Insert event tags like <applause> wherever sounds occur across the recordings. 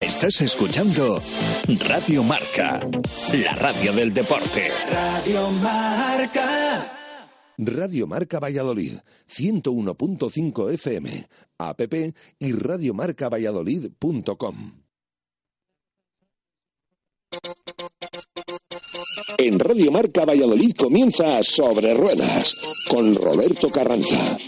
Estás escuchando Radio Marca, la radio del deporte. Radio Marca. Radio Marca Valladolid, 101.5 FM, app y radiomarcavalladolid.com. En Radio Marca Valladolid comienza Sobre Ruedas con Roberto Carranza.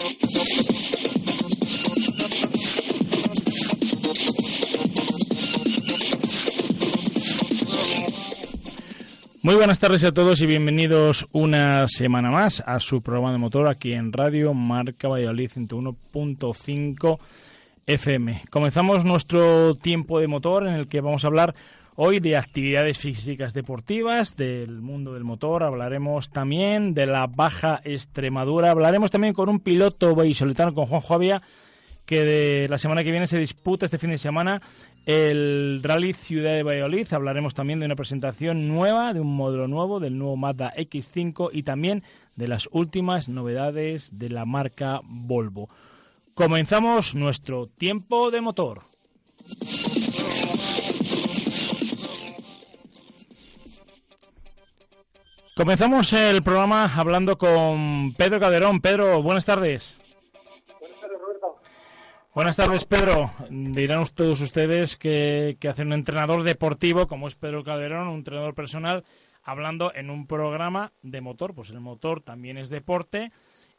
Muy buenas tardes a todos y bienvenidos una semana más a su programa de motor aquí en Radio Marca Valladolid 101.5 FM. Comenzamos nuestro tiempo de motor en el que vamos a hablar hoy de actividades físicas deportivas, del mundo del motor, hablaremos también de la Baja Extremadura, hablaremos también con un piloto vallisoletano, con Juan Javia, que de la semana que viene se disputa este fin de semana el Rally Ciudad de Valladolid. Hablaremos también de una presentación nueva, de un modelo nuevo, del nuevo Mazda X5 y también de las últimas novedades de la marca Volvo. Comenzamos nuestro tiempo de motor. Comenzamos el programa hablando con Pedro Calderón. Pedro, buenas tardes. Buenas tardes, Pedro. Dirán todos ustedes que, hacen un entrenador deportivo, como es Pedro Calderón, un entrenador personal, hablando en un programa de motor. Pues el motor también es deporte.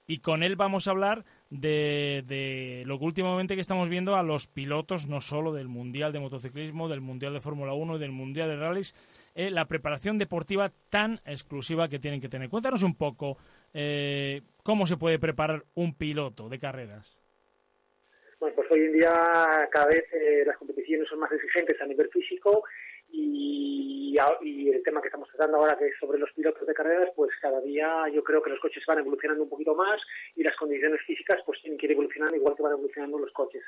Y con él vamos a hablar de, de lo que últimamente que estamos viendo a los pilotos, no solo del Mundial de Motociclismo, del Mundial de Fórmula 1 y del Mundial de Rallys, eh, la preparación deportiva tan exclusiva que tienen que tener. Cuéntanos un poco eh, cómo se puede preparar un piloto de carreras. Bueno, pues hoy en día cada vez eh, las competiciones son más exigentes a nivel físico y, el tema que estamos tratando ahora, que es sobre los pilotos de carreras, pues cada día yo creo que los coches van evolucionando un poquito más y las condiciones físicas pues tienen que ir evolucionando igual que van evolucionando los coches.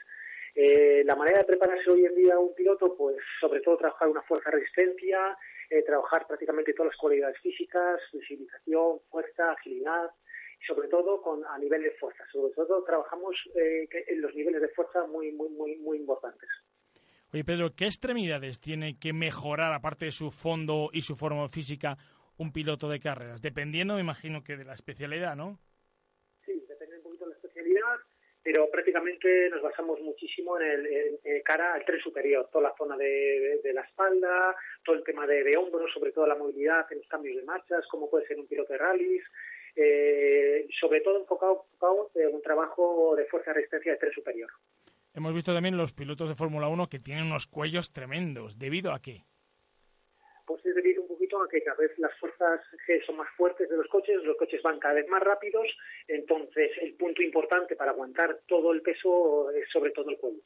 Eh, la manera de prepararse hoy en día un piloto, pues sobre todo trabajar una fuerza resistencia, eh, trabajar prácticamente todas las cualidades físicas, visibilización, fuerza, agilidad, sobre todo con a nivel de fuerza. Sobre todo trabajamos eh, en los niveles de fuerza muy, muy, muy, muy importantes. Oye, Pedro, ¿qué extremidades tiene que mejorar, aparte de su fondo y su forma física, un piloto de carreras? Dependiendo, me imagino que de la especialidad, ¿no? Sí, depende un poquito de la especialidad, pero prácticamente nos basamos muchísimo en el en, cara al tren superior, toda la zona de, de, de la espalda, todo el tema de, de, hombros, sobre todo la movilidad en los cambios de marchas, como puede ser un piloto de rallies, eh, sobre todo enfocado, enfocado en un trabajo de fuerza de resistencia de tren superior. Hemos visto también los pilotos de Fórmula 1 que tienen unos cuellos tremendos. ¿Debido a qué? Pues es debido un poquito a que cada vez las fuerzas G son más fuertes de los coches, los coches van cada vez más rápidos, entonces el punto importante para aguantar todo el peso es sobre todo el cuello.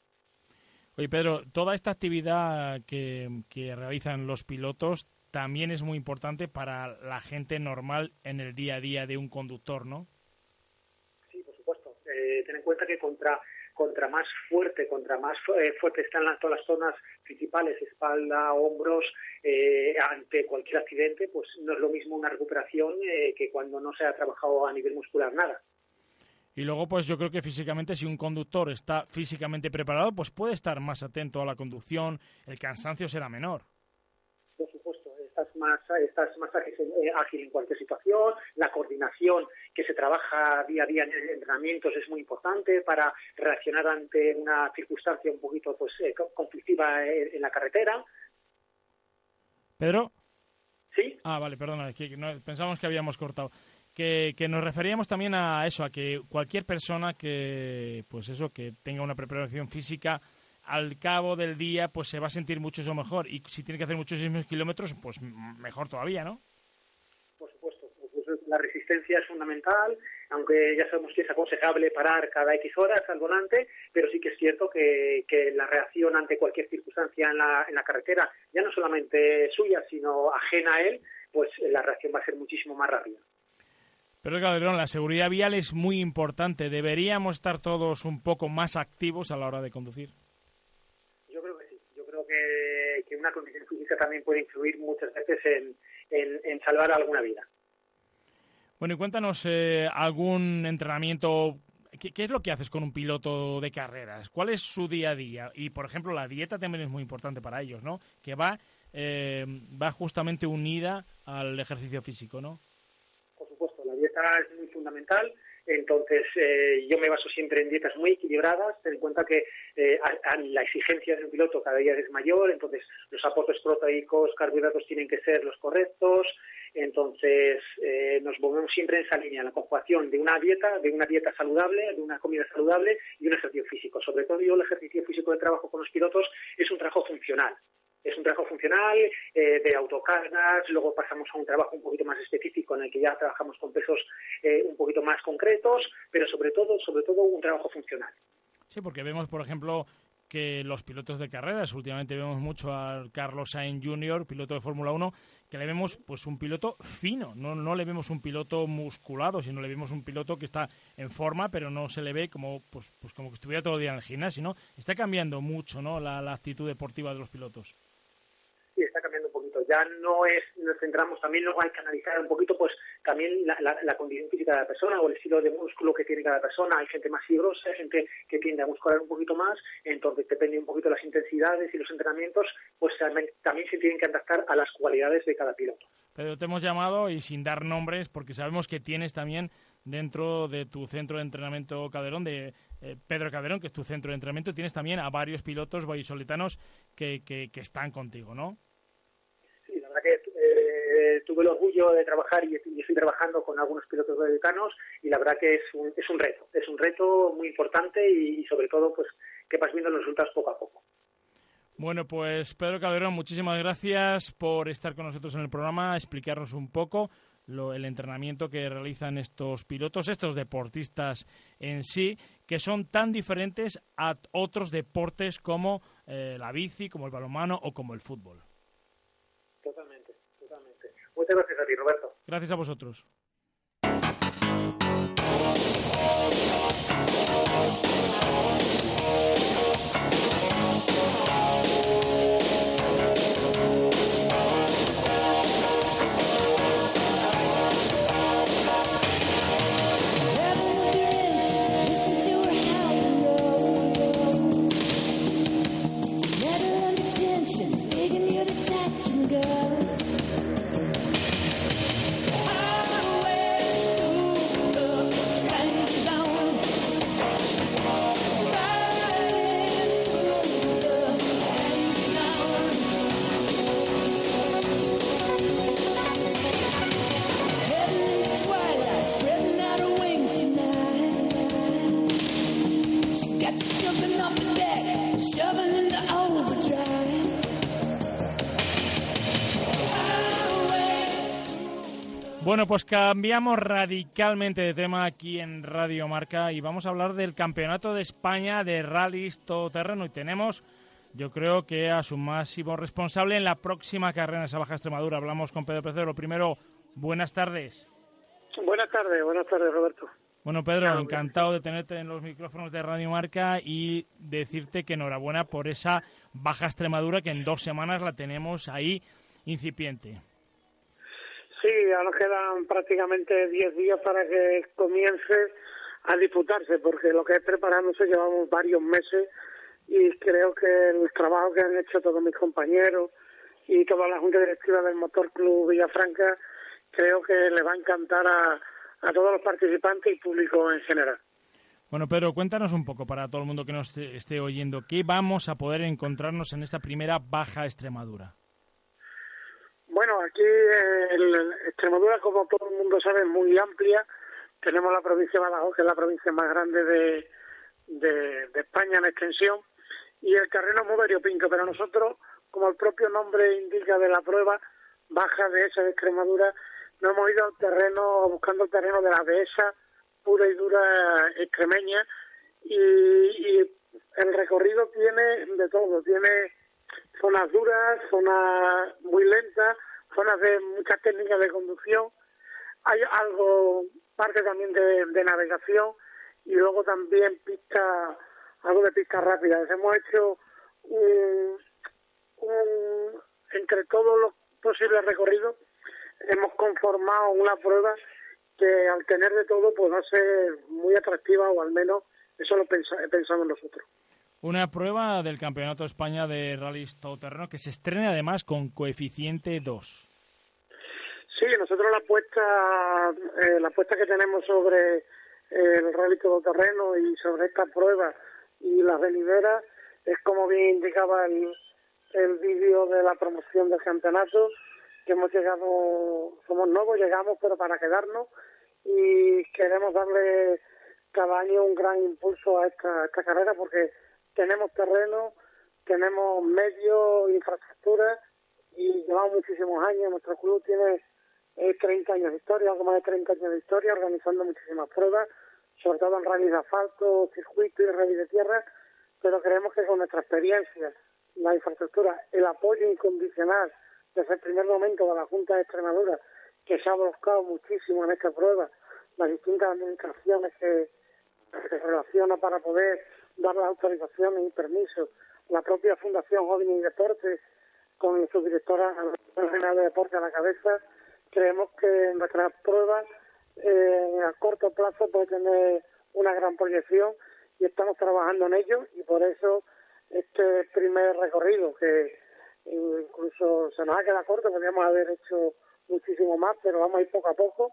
Oye, Pedro, toda esta actividad que, que realizan los pilotos también es muy importante para la gente normal en el día a día de un conductor, ¿no? Sí, por supuesto. Eh, ten en cuenta que contra contra más fuerte, contra más eh, fuerte están las, todas las zonas principales, espalda, hombros, eh, ante cualquier accidente, pues no es lo mismo una recuperación eh, que cuando no se ha trabajado a nivel muscular nada. Y luego, pues yo creo que físicamente, si un conductor está físicamente preparado, pues puede estar más atento a la conducción, el cansancio será menor. Por supuesto estás más, estás más ágil en cualquier situación, la coordinación que se trabaja día a día en entrenamientos es muy importante para reaccionar ante una circunstancia un poquito pues eh, conflictiva en, en, la carretera. Pedro. Sí. Ah, vale, perdona, que no, pensamos que habíamos cortado. Que, que, nos referíamos también a eso, a que cualquier persona que, pues eso, que tenga una preparación física al cabo del día pues se va a sentir mucho mejor y si tiene que hacer muchísimos kilómetros pues mejor todavía, ¿no? Por supuesto, pues la resistencia es fundamental, aunque ya sabemos que es aconsejable parar cada X horas al volante, pero sí que es cierto que, la reacción ante cualquier circunstancia en la, en la carretera, ya no solamente suya, sino ajena a él, pues la reacción va a ser muchísimo más rápida. Pero Calderón, la seguridad vial es muy importante. ¿Deberíamos estar todos un poco más activos a la hora de conducir? Yo creo que sí. Yo creo que, una condición física también puede influir muchas veces en, en, salvar alguna vida. Bueno, y cuéntanos eh, algún entrenamiento. ¿Qué, es lo que haces con un piloto de carreras? ¿Cuál es su día a día? Y, por ejemplo, la dieta también es muy importante para ellos, ¿no? Que va, eh, va justamente unida al ejercicio físico, ¿no? Por supuesto, la dieta es muy fundamental. Entonces, eh, yo me baso siempre en dietas muy equilibradas. Ten en cuenta que eh, la exigencia de un piloto cada día es mayor, entonces los aportes proteicos, carbohidratos tienen que ser los correctos. Entonces, eh, nos movemos siempre en esa línea, la conjugación de una dieta, de una dieta saludable, de una comida saludable y un ejercicio físico. Sobre todo yo el ejercicio físico de trabajo con los pilotos es un trabajo funcional es un trabajo funcional eh, de autocargas, luego pasamos a un trabajo un poquito más específico en el que ya trabajamos con pesos eh, un poquito más concretos, pero sobre todo, sobre todo un trabajo funcional. Sí, porque vemos, por ejemplo, que los pilotos de carreras, últimamente vemos mucho a Carlos Sainz Jr., piloto de Fórmula 1, que le vemos pues un piloto fino, no, no le vemos un piloto musculado, sino le vemos un piloto que está en forma, pero no se le ve como pues, pues como que estuviera todo el día en el gimnasio, ¿no? Está cambiando mucho, ¿no?, la actitud deportiva de los pilotos Ya no es, nos centramos, también luego hay que analizar un poquito, pues también la, condición física de la persona o el estilo de músculo que tiene cada persona. Hay gente más fibrosa, hay gente que tiende a muscular un poquito más, entonces depende un poquito de las intensidades y los entrenamientos, pues también se tienen que adaptar a las cualidades de cada piloto. Pero te hemos llamado y sin dar nombres, porque sabemos que tienes también dentro de tu centro de entrenamiento Calderón, de eh, Pedro Calderón, que es tu centro de entrenamiento, tienes también a varios pilotos vallisoletanos que, que, que están contigo, ¿no? Eh, tuve el orgullo de trabajar y, estoy trabajando con algunos pilotos vallisoletanos y la verdad que es un, es un reto, es un reto muy importante y, sobre todo pues que vas viendo los resultados poco a poco. Bueno, pues Pedro Calderón, muchísimas gracias por estar con nosotros en el programa, explicarnos un poco lo, el entrenamiento que realizan estos pilotos, estos deportistas en sí, que son tan diferentes a otros deportes como eh, la bici, como el balonmano o como el fútbol. Muchas gracias a ti, Roberto. Gracias a vosotros. Bueno, pues cambiamos radicalmente de tema aquí en Radio Marca y vamos a hablar del Campeonato de España de Rallys Todoterreno y tenemos, yo creo que a su máximo responsable en la próxima carrera en esa Baja Extremadura. Hablamos con Pedro Pecero. Primero, buenas tardes. Buenas tardes, buenas tardes Roberto. Bueno, Pedro, encantado de tenerte en los micrófonos de Radio Marca y decirte que enhorabuena por esa Baja Extremadura que en dos semanas la tenemos ahí incipiente. Sí, ya nos quedan prácticamente 10 días para que comience a disputarse, porque lo que es preparándose llevamos varios meses y creo que el trabajo que han hecho todos mis compañeros y toda la junta directiva del Motor Club Villafranca, creo que le va a encantar a, a todos los participantes y público en general. Bueno, Pedro, cuéntanos un poco para todo el mundo que nos esté oyendo, ¿qué vamos a poder encontrarnos en esta primera Baja Extremadura? Bueno, aquí en Extremadura, como todo el mundo sabe, es muy amplia. Tenemos la provincia de Badajoz, que es la provincia más grande de, de, España en extensión, y el terreno es muy variopinto, pero nosotros, como el propio nombre indica de la prueba, baja de esa de Extremadura, no hemos ido al terreno, buscando el terreno de la dehesa pura y dura extremeña y, el recorrido tiene de todo, tiene zonas duras, zonas muy lentas, zonas de muchas técnicas de conducción, hay algo, parte también de, navegación y luego también pista, algo de pistas rápidas. Hemos hecho un, entre todos los posibles recorridos, hemos conformado una prueba que al tener de todo pues va a ser muy atractiva o al menos eso lo pensamos nosotros. Una prueba del Campeonato de España de Rally Todoterreno que se estrena además con coeficiente 2. Sí, nosotros la apuesta, eh, la apuesta que tenemos sobre el Rally Todoterreno y sobre esta prueba y las venideras es como bien indicaba el, el vídeo de la promoción del campeonato, que hemos llegado, somos nuevos, llegamos pero para quedarnos y queremos darle cada año un gran impulso a esta, carrera porque tenemos terreno, tenemos medios, infraestructura y llevamos muchísimos años. Nuestro club tiene 30 años de historia, algo más de 30 años de historia, organizando muchísimas pruebas, sobre todo en rally de asfalto, circuito y rally de tierra, pero creemos que con nuestra experiencia, la infraestructura, el apoyo incondicional desde el primer momento de la Junta de Extremadura, que se ha buscado muchísimo en esta prueba, las distintas administraciones que, se relacionan para poder dar las autorizaciones y permisos, la propia Fundación Joven y Deportes, con su directora general de Deporte a la cabeza, creemos que nuestras pruebas eh, a corto plazo puede tener una gran proyección y estamos trabajando en ello y por eso este primer recorrido que incluso se nos ha quedado corto, podríamos haber hecho muchísimo más, pero vamos a ir poco a poco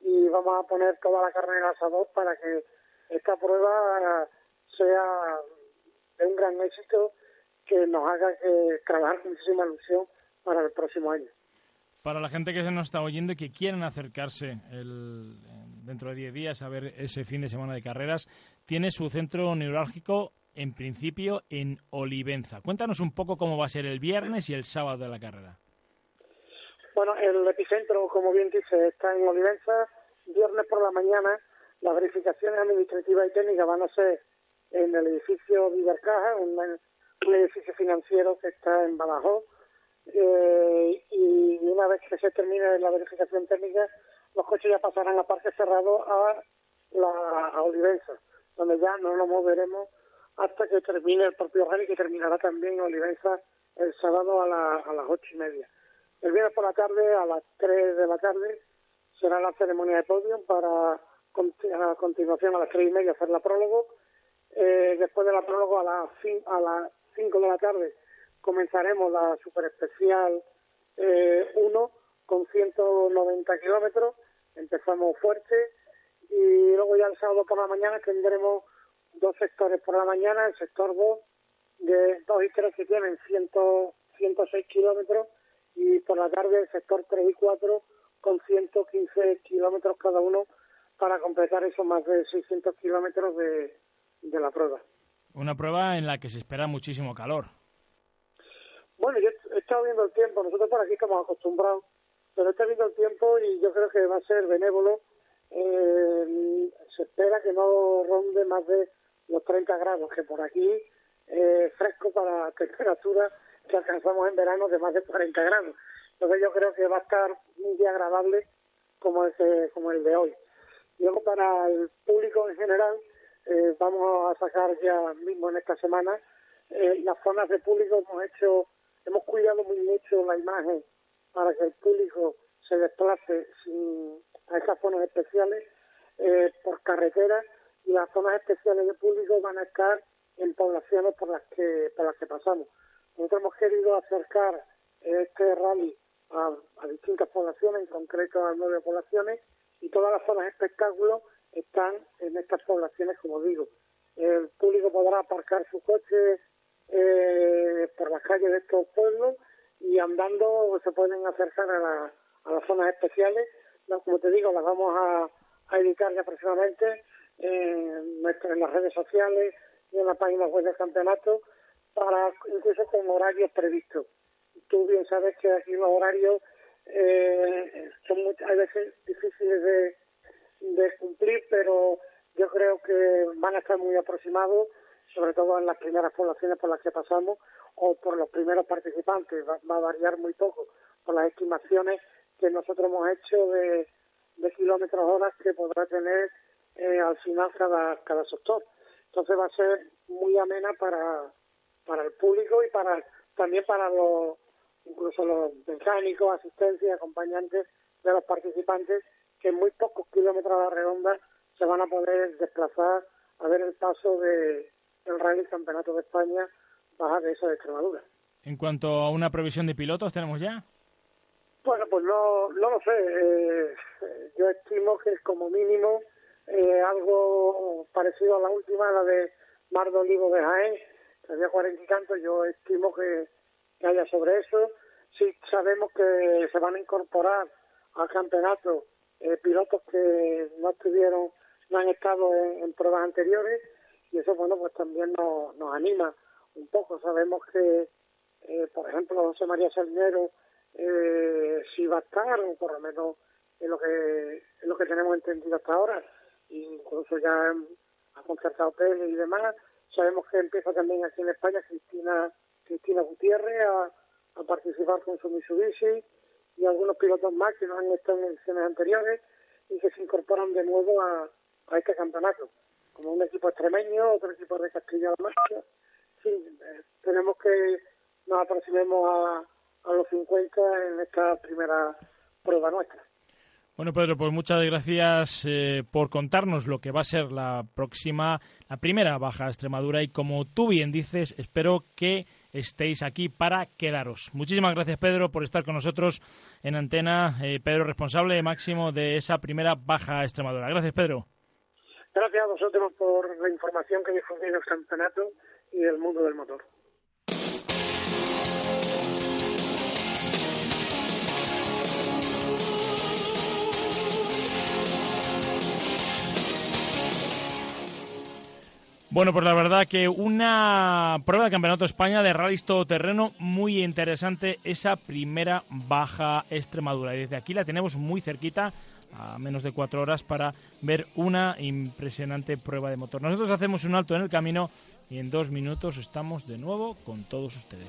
y vamos a poner toda la carne en el asador para que esta prueba sea de un gran éxito que nos haga que trabajar con muchísima ilusión para el próximo año. Para la gente que se nos está oyendo y que quieran acercarse el, dentro de 10 días a ver ese fin de semana de carreras, tiene su centro neurálgico en principio en Olivenza. Cuéntanos un poco cómo va a ser el viernes y el sábado de la carrera. Bueno, el epicentro, como bien dice, está en Olivenza. Viernes por la mañana, las verificaciones administrativas y técnicas van a ser en el edificio Vivercaja, un, edificio financiero que está en Badajoz. Eh, y una vez que se termine la verificación técnica, los coches ya pasarán a parque cerrado a la a Olivenza, donde ya no nos moveremos hasta que termine el propio rally, que terminará también en Olivenza el sábado a, a las ocho y media. El viernes por la tarde, a las tres de la tarde, será la ceremonia de podium para a continuación a las tres y media hacer la prólogo. Eh, después de la prólogo a las, a las cinco de la tarde comenzaremos la super especial 1 eh, con 190 kilómetros. Empezamos fuerte y luego ya el sábado por la mañana tendremos dos sectores por la mañana, el sector 2 de 2 y 3 que tienen 100, 106 kilómetros y por la tarde el sector 3 y 4 con 115 kilómetros cada uno para completar esos más de 600 kilómetros de, de la prueba. Una prueba en la que se espera muchísimo calor. Bueno, yo he estado viendo el tiempo, nosotros por aquí estamos acostumbrados, pero he estado viendo el tiempo y yo creo que va a ser benévolo. Eh, se espera que no ronde más de los 30 grados, que por aquí es fresco para temperaturas que alcanzamos en verano de más de 40 grados. Entonces yo creo que va a estar un día agradable como, ese, como el de hoy. Luego para el público en general, eh, vamos a sacar ya mismo en esta semana eh, las zonas de público hemos hecho, hemos cuidado muy mucho la imagen para que el público se desplace sin, a esas zonas especiales eh, por carretera y las zonas especiales de público van a estar en poblaciones por las que por las que pasamos. Nosotros hemos querido acercar este rally a, distintas poblaciones, en concreto a nueve poblaciones, y todas las zonas de espectáculo están en estas poblaciones, como digo. El público podrá aparcar su coche eh, por las calles de estos pueblos y andando se pueden acercar a, a las zonas especiales. Como te digo, las vamos a, a editar ya próximamente en, en las redes sociales y en la página web del campeonato, para incluso con horarios previstos. Tú bien sabes que aquí los horarios eh, son muchas, hay veces difíciles de, de cumplir, pero yo creo que van a estar muy aproximados, sobre todo en las primeras poblaciones por las que pasamos o por los primeros participantes. Va, a variar muy poco por las estimaciones que nosotros hemos hecho de, de kilómetros horas que podrá tener eh, al final cada, cada sector. Entonces va a ser muy amena para, para el público y para también para los incluso los mecánicos, asistentes y acompañantes de los participantes que en muy pocos kilómetros a la redonda se van a poder desplazar a ver el paso de el Rally Campeonato de España Baja de eso de Extremadura. En cuanto a una previsión de pilotos, ¿tenemos ya? Bueno, pues no, no lo sé. Eh, yo estimo que como mínimo eh, algo parecido a la última, la de Mar de Olivo de Jaén, que había cuarenta y tantos, yo estimo que, haya sobre eso. Sí sabemos que se van a incorporar al campeonato eh, pilotos que no estuvieron, no han estado en, pruebas anteriores y eso, bueno, pues también nos, nos anima un poco. Sabemos que, eh, por ejemplo, José María Salinero eh, sí va a estar, o por lo menos en lo que, en lo que tenemos entendido hasta ahora, incluso ya ha concertado Pérez y demás. Sabemos que empieza también aquí en España Cristina Cristina Gutiérrez a, a participar con su Mitsubishi y algunos pilotos más que no han estado en ediciones anteriores y que se incorporan de nuevo a, a este campeonato, como un equipo extremeño, otro equipo de Castilla-La Mancha. Sí, eh, tenemos que nos aproximemos a, a los 50 en esta primera prueba nuestra. Bueno, Pedro, pues muchas gracias eh, por contarnos lo que va a ser la próxima, la primera baja Extremadura y como tú bien dices, espero que estéis aquí para quedaros. Muchísimas gracias, Pedro, por estar con nosotros en antena. Eh, Pedro, responsable máximo de esa primera baja Extremadura. Gracias, Pedro. Gracias a vosotros por la información que difundís del campeonato y del mundo del motor. Bueno, pues la verdad que una prueba de Campeonato de España de rally todoterreno muy interesante, esa primera baja Extremadura. Y desde aquí la tenemos muy cerquita, a menos de cuatro horas, para ver una impresionante prueba de motor. Nosotros hacemos un alto en el camino y en dos minutos estamos de nuevo con todos ustedes.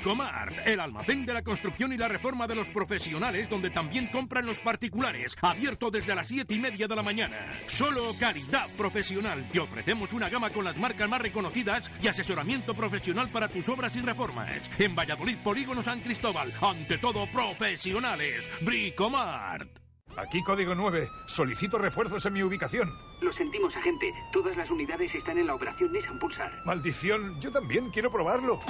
Bricomart, el almacén de la construcción y la reforma de los profesionales, donde también compran los particulares, abierto desde las 7 y media de la mañana. Solo calidad profesional. Te ofrecemos una gama con las marcas más reconocidas y asesoramiento profesional para tus obras y reformas. En Valladolid, Polígono San Cristóbal, ante todo profesionales. Bricomart. Aquí código 9. Solicito refuerzos en mi ubicación. Lo sentimos, agente. Todas las unidades están en la operación Nissan Pulsar. Maldición, yo también quiero probarlo.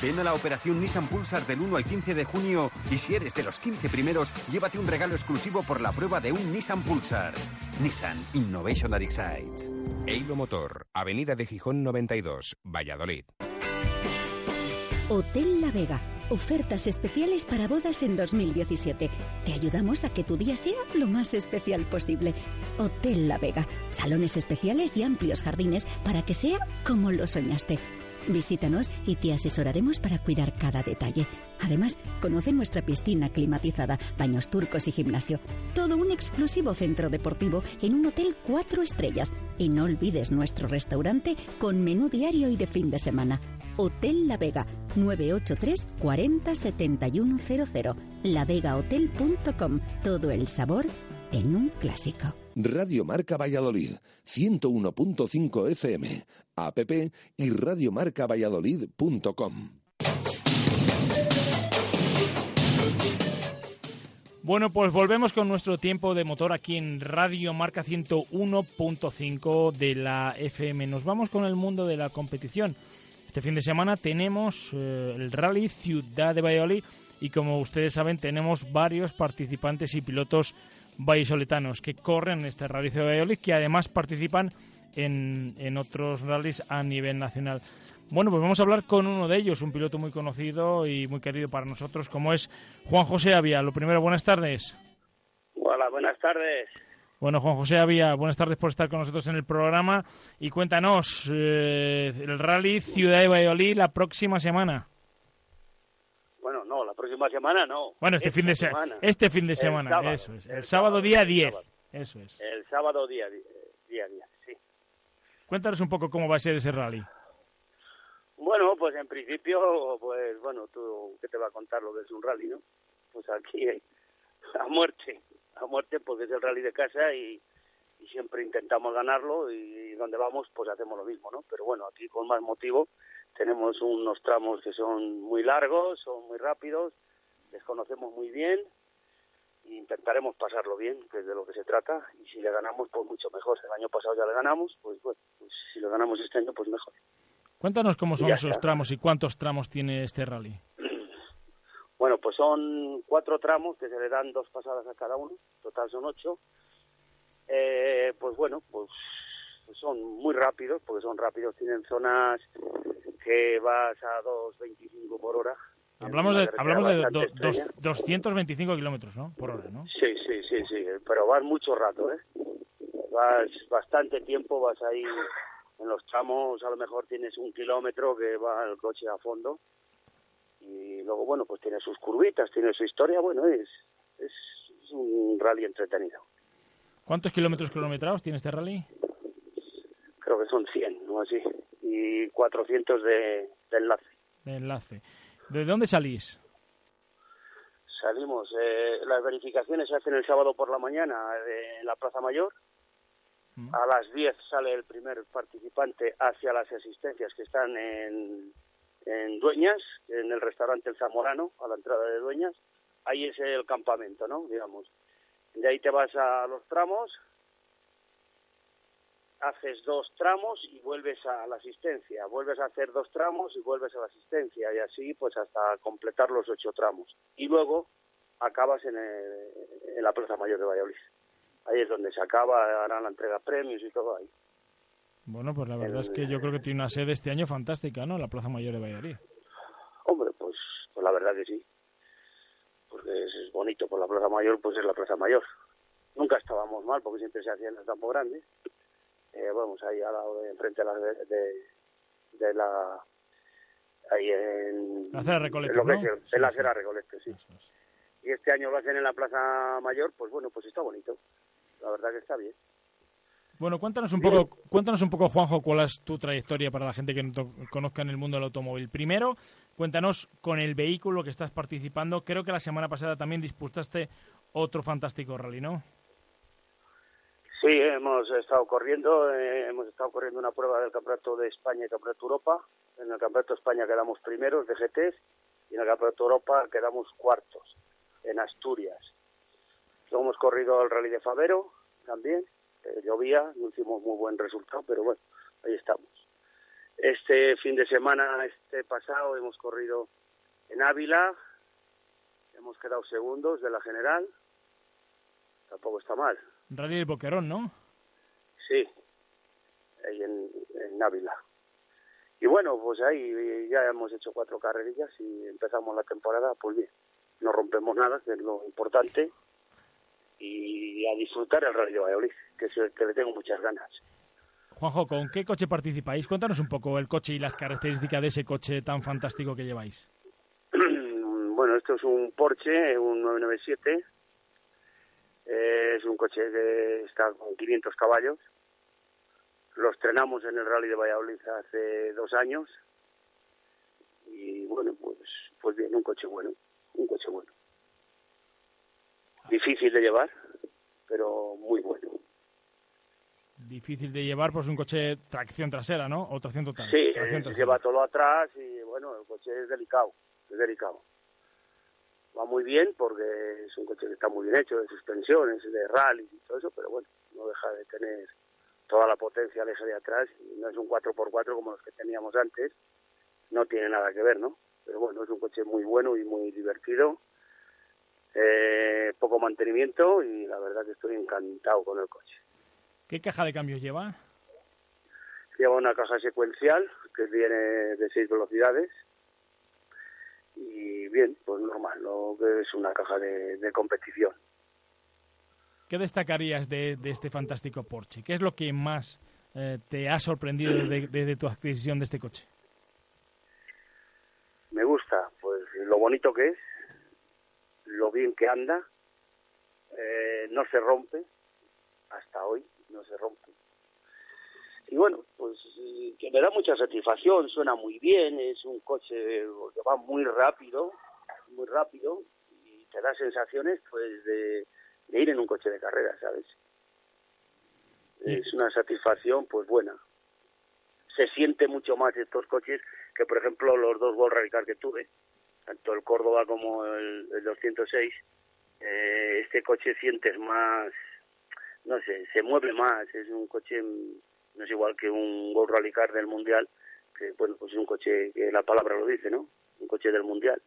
Ven a la operación Nissan Pulsar del 1 al 15 de junio y si eres de los 15 primeros, llévate un regalo exclusivo por la prueba de un Nissan Pulsar. Nissan Innovation that excites. Eilo Motor, Avenida de Gijón 92, Valladolid. Hotel La Vega. Ofertas especiales para bodas en 2017. Te ayudamos a que tu día sea lo más especial posible. Hotel La Vega. Salones especiales y amplios jardines para que sea como lo soñaste. Visítanos y te asesoraremos para cuidar cada detalle. Además, conoce nuestra piscina climatizada, baños turcos y gimnasio. Todo un exclusivo centro deportivo en un hotel cuatro estrellas. Y no olvides nuestro restaurante con menú diario y de fin de semana. Hotel La Vega, 983 40 7100. Lavegahotel.com. Todo el sabor en un clásico. Radio Marca Valladolid, 101.5 FM, app y radiomarcavalladolid.com. Bueno, pues volvemos con nuestro tiempo de motor aquí en Radio Marca 101.5 de la FM. Nos vamos con el mundo de la competición. Este fin de semana tenemos eh, el Rally Ciudad de Valladolid y como ustedes saben tenemos varios participantes y pilotos vallisoletanos que corren en este Rally Ciudad de Valladolid que además participan en, en otros rallies a nivel nacional. Bueno, pues vamos a hablar con uno de ellos, un piloto muy conocido y muy querido para nosotros, como es Juan José Avia. Lo primero, buenas tardes. Hola, buenas tardes. Bueno, Juan José Avia, buenas tardes por estar con nosotros en el programa y cuéntanos eh, el rally Ciudad de Valladolid la próxima semana. Próxima semana no. Bueno, este fin de semana. Este fin de semana, eso es. El, sábado, día 10. Eso es. El sábado día 10, día, sí. Cuéntanos un poco cómo va a ser ese rally. Bueno, pues en principio, pues bueno, tú, ¿qué te va a contar lo que es un rally, no? Pues aquí a muerte, a muerte porque es el rally de casa y, siempre intentamos ganarlo y donde vamos pues hacemos lo mismo, ¿no? Pero bueno, aquí con más motivo tenemos unos tramos que son muy largos, son muy rápidos, les conocemos muy bien e intentaremos pasarlo bien, que es de lo que se trata, y si le ganamos pues mucho mejor. El año pasado ya le ganamos, pues bueno, pues si le ganamos este año pues mejor. Cuéntanos cómo son esos tramos y cuántos tramos tiene este rally. <clears throat> Bueno, pues son cuatro tramos que se le dan dos pasadas a cada uno, total son ocho. Eh, pues bueno, pues son muy rápidos, porque son rápidos, tienen zonas que vas a 2.25 por hora. Hablamos de, hablamos de 225 kilómetros, ¿no? Por hora, ¿no? Sí, sí, sí, sí, pero vas mucho rato, ¿eh? Vas bastante tiempo, vas ahí en los tramos a lo mejor tienes un kilómetro que va el coche a fondo y luego, bueno, pues tiene sus curvitas, tiene su historia, bueno, es, es, un rally entretenido. ¿Cuántos kilómetros kilometrados tiene este rally? Creo que son 100 o así, y 400 de, enlace. De enlace. ¿De dónde salís? Salimos, eh, las verificaciones se hacen el sábado por la mañana en la Plaza Mayor, a las 10 sale el primer participante hacia las asistencias que están en, en Dueñas, en el restaurante El Zamorano, a la entrada de Dueñas. Ahí es el campamento, ¿no? Digamos. De ahí te vas a los tramos, haces dos tramos y vuelves a la asistencia. Vuelves a hacer dos tramos y vuelves a la asistencia. Y así, pues hasta completar los ocho tramos. Y luego acabas en, en la Plaza Mayor de Valladolid ahí es donde se acaba, harán la entrega premios y todo ahí. Bueno, pues la verdad es que yo creo que tiene una sede este año fantástica, ¿no? La Plaza Mayor de Valladolid. Hombre, pues, pues la verdad que sí. Porque es, bonito, por la Plaza Mayor, pues es la Plaza Mayor. Nunca estábamos mal, porque siempre se hacían las grandes. Eh, vamos, ahí al lado de enfrente de la, de, la ahí en la acera Recoleta, ¿no? en la acera Recoleta, sí. Y este año lo hacen en la Plaza Mayor, pues bueno, pues está bonito la verdad que está bien. Bueno, cuéntanos un poco, cuéntanos un poco, Juanjo, cuál es tu trayectoria para la gente que no conozca en el mundo del automóvil. Primero, cuéntanos con el vehículo que estás participando. Creo que la semana pasada también disputaste otro fantástico rally, ¿no? Sí, hemos estado corriendo, eh, hemos estado corriendo una prueba del Campeonato de España y Campeonato Europa. En el Campeonato de España quedamos primeros de GTs y en el Campeonato Europa quedamos cuartos en Asturias. Luego hemos corrido el rally de Favero también, eh, llovía, no hicimos muy buen resultado, pero bueno, ahí estamos. Este fin de semana, este pasado, hemos corrido en Ávila, hemos quedado segundos de la general, tampoco está mal. Rally de Boquerón, ¿no? Sí, ahí en, en Ávila. Y bueno, pues ahí ya hemos hecho cuatro carrerillas y empezamos la temporada, pues bien, no rompemos nada, que es lo importante, y a disfrutar el Rally de Valladolid, que, que le tengo muchas ganas. Juanjo, ¿con qué coche participáis? Cuéntanos un poco el coche y las características de ese coche tan fantástico que lleváis. <clears throat> bueno, esto es un Porsche, un 997. Es un coche que está con 500 caballos. Lo estrenamos en el Rally de Valladolid hace dos años. Y bueno, pues, pues bien, un coche bueno, un coche bueno difícil de llevar, pero muy bueno. difícil de llevar, pues un coche tracción trasera, ¿no? O tracción total. Sí, tracción eh, lleva todo atrás y bueno, el coche es delicado, es delicado. Va muy bien porque es un coche que está muy bien hecho, de suspensiones, de rally y todo eso, pero bueno, no deja de tener toda la potencia al eje de atrás no es un 4x4 como los que teníamos antes, no tiene nada que ver, ¿no? Pero bueno, es un coche muy bueno y muy divertido, eh, poco mantenimiento y la verdad que estoy encantado con el coche. ¿Qué caja de cambios lleva? Lleva una caja secuencial que viene de seis velocidades y bien, pues normal, lo que es una caja de, competición. ¿Qué destacarías de, este fantástico Porsche? ¿Qué es lo que más eh, te ha sorprendido desde, tu adquisición de este coche? Me gusta, pues lo bonito que es, lo bien que anda, eh, no se rompe hasta hoy, no se rompe. Y bueno, pues que me da mucha satisfacción, suena muy bien, es un coche que va muy rápido, muy rápido, y te da sensaciones pues de, ir en un coche de carrera, ¿sabes? Es una satisfacción pues buena. Se siente mucho más estos coches que por ejemplo los dos Gol Radical que tuve, tanto el Córdoba como el, el 206. Eh, este coche sientes más no sé, se mueve más, es un coche, no es igual que un Gol Rally Car del Mundial, que bueno, pues es un coche que la palabra lo dice, ¿no? Un coche del Mundial.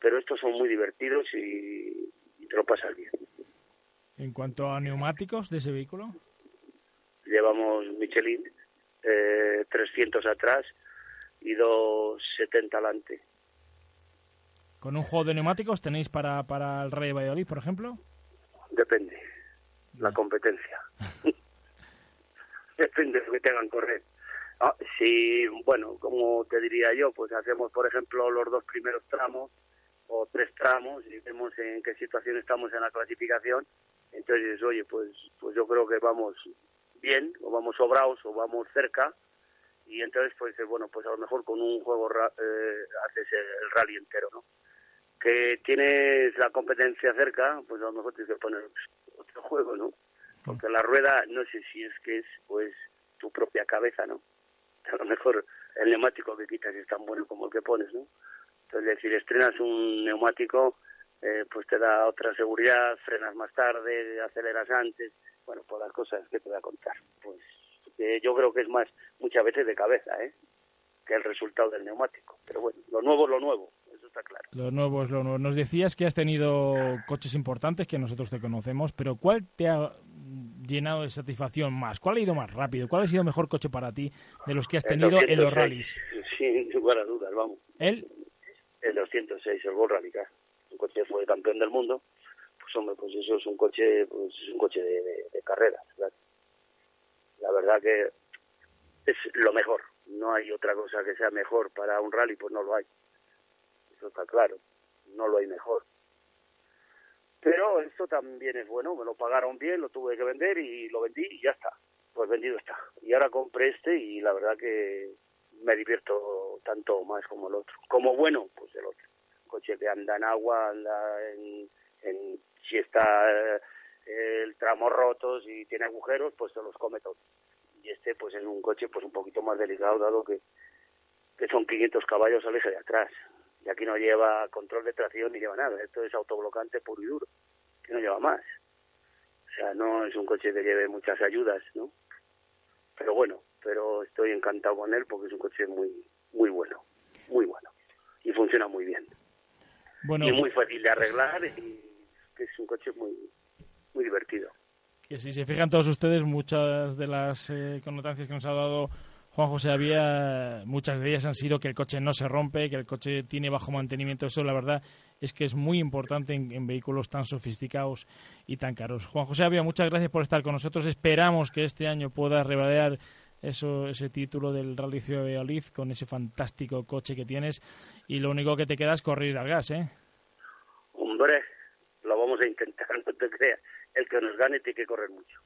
Pero estos son muy divertidos y, te lo pasas bien. En cuanto a neumáticos de ese vehículo. Llevamos Michelin, eh, 300 atrás y 270 adelante. ¿Con un juego de neumáticos tenéis para, para el Rey Valladolid, por ejemplo? Depende la competencia. <laughs> Depende de lo que tengan correr. Ah, si, bueno, como te diría yo, pues hacemos, por ejemplo, los dos primeros tramos o tres tramos y vemos en qué situación estamos en la clasificación, entonces oye, pues, pues yo creo que vamos bien, o vamos sobrados, o vamos cerca, y entonces, pues, bueno, pues a lo mejor con un juego eh, haces el rally entero, ¿no? Que tienes la competencia cerca, pues a lo mejor tienes que poner otro juego, ¿no? Porque la rueda, no sé si es que es pues tu propia cabeza, ¿no? A lo mejor el neumático que quitas es tan bueno como el que pones, ¿no? Entonces, si estrenas un neumático, eh, pues te da otra seguridad, frenas más tarde, aceleras antes, bueno, pues las cosas que te voy a contar. Pues yo creo que es más muchas veces de cabeza, ¿eh? Que el resultado del neumático. Pero bueno, lo nuevo es lo nuevo. Lo nuevo es lo nuevo. Nos decías que has tenido coches importantes que nosotros te conocemos, pero ¿cuál te ha llenado de satisfacción más? ¿Cuál ha ido más rápido? ¿Cuál ha sido el mejor coche para ti de los que has tenido en los rallies? Sin lugar a dudas, vamos. ¿El? El 206, el World Rally. Un coche fue campeón del mundo. Pues hombre, pues eso es un coche, pues es un coche de, de, carreras. La verdad que es lo mejor. No hay otra cosa que sea mejor para un rally, pues no lo hay eso está claro, no lo hay mejor. Pero esto también es bueno, me lo pagaron bien, lo tuve que vender y lo vendí y ya está, pues vendido está. Y ahora compré este y la verdad que me divierto tanto más como el otro. Como bueno, pues el otro. coche que anda en agua, anda en, si está eh, el tramo roto, si tiene agujeros, pues se los come todos. Y este pues es un coche pues un poquito más delicado dado que, que son 500 caballos al eje de atrás y aquí no lleva control de tracción ni lleva nada, esto es autoblocante puro y duro, que no lleva más. O sea, no es un coche que lleve muchas ayudas, ¿no? Pero bueno, pero estoy encantado con él porque es un coche muy muy bueno, muy bueno y funciona muy bien. Bueno, y muy fácil de arreglar y es un coche muy muy divertido. Que si se fijan todos ustedes, muchas de las eh, connotancias que nos ha dado Juan José, había muchas de ellas han sido que el coche no se rompe, que el coche tiene bajo mantenimiento. Eso, la verdad, es que es muy importante en, vehículos tan sofisticados y tan caros. Juan José Avia, muchas gracias por estar con nosotros. Esperamos que este año pueda revalear eso, ese título del Rally Ciudad de Valladolid con ese fantástico coche que tienes. Y lo único que te queda es correr al gas, ¿eh? Hombre, lo vamos a intentar, <laughs> no te creas. El que nos gane tiene que correr mucho.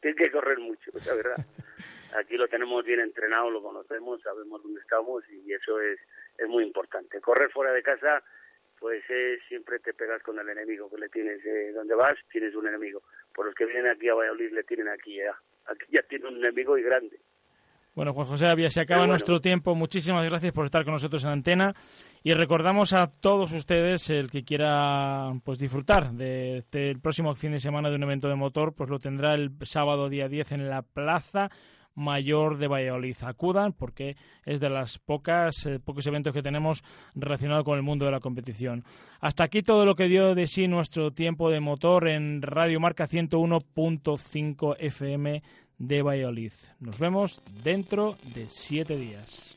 Tiene que correr mucho, la verdad. <laughs> aquí lo tenemos bien entrenado, lo conocemos, sabemos dónde estamos y eso es, es muy importante. Correr fuera de casa, pues es, siempre te pegas con el enemigo que le tienes. Eh, donde vas, tienes un enemigo. por los que vienen aquí a Valladolid le tienen aquí ya. Aquí ya tiene un enemigo y grande. Bueno, Juan José Avia, se acaba nuestro tiempo. Muchísimas gracias por estar con nosotros en antena y recordamos a todos ustedes el que quiera pues disfrutar del este, próximo fin de semana de un evento de motor, pues lo tendrá el sábado día 10 en la Plaza Mayor de Valladolid. Acudan porque es de las pocas eh, pocos eventos que tenemos relacionados con el mundo de la competición. Hasta aquí todo lo que dio de sí nuestro tiempo de motor en Radio Marca 101.5 FM de Valladolid. Nos vemos dentro de siete días.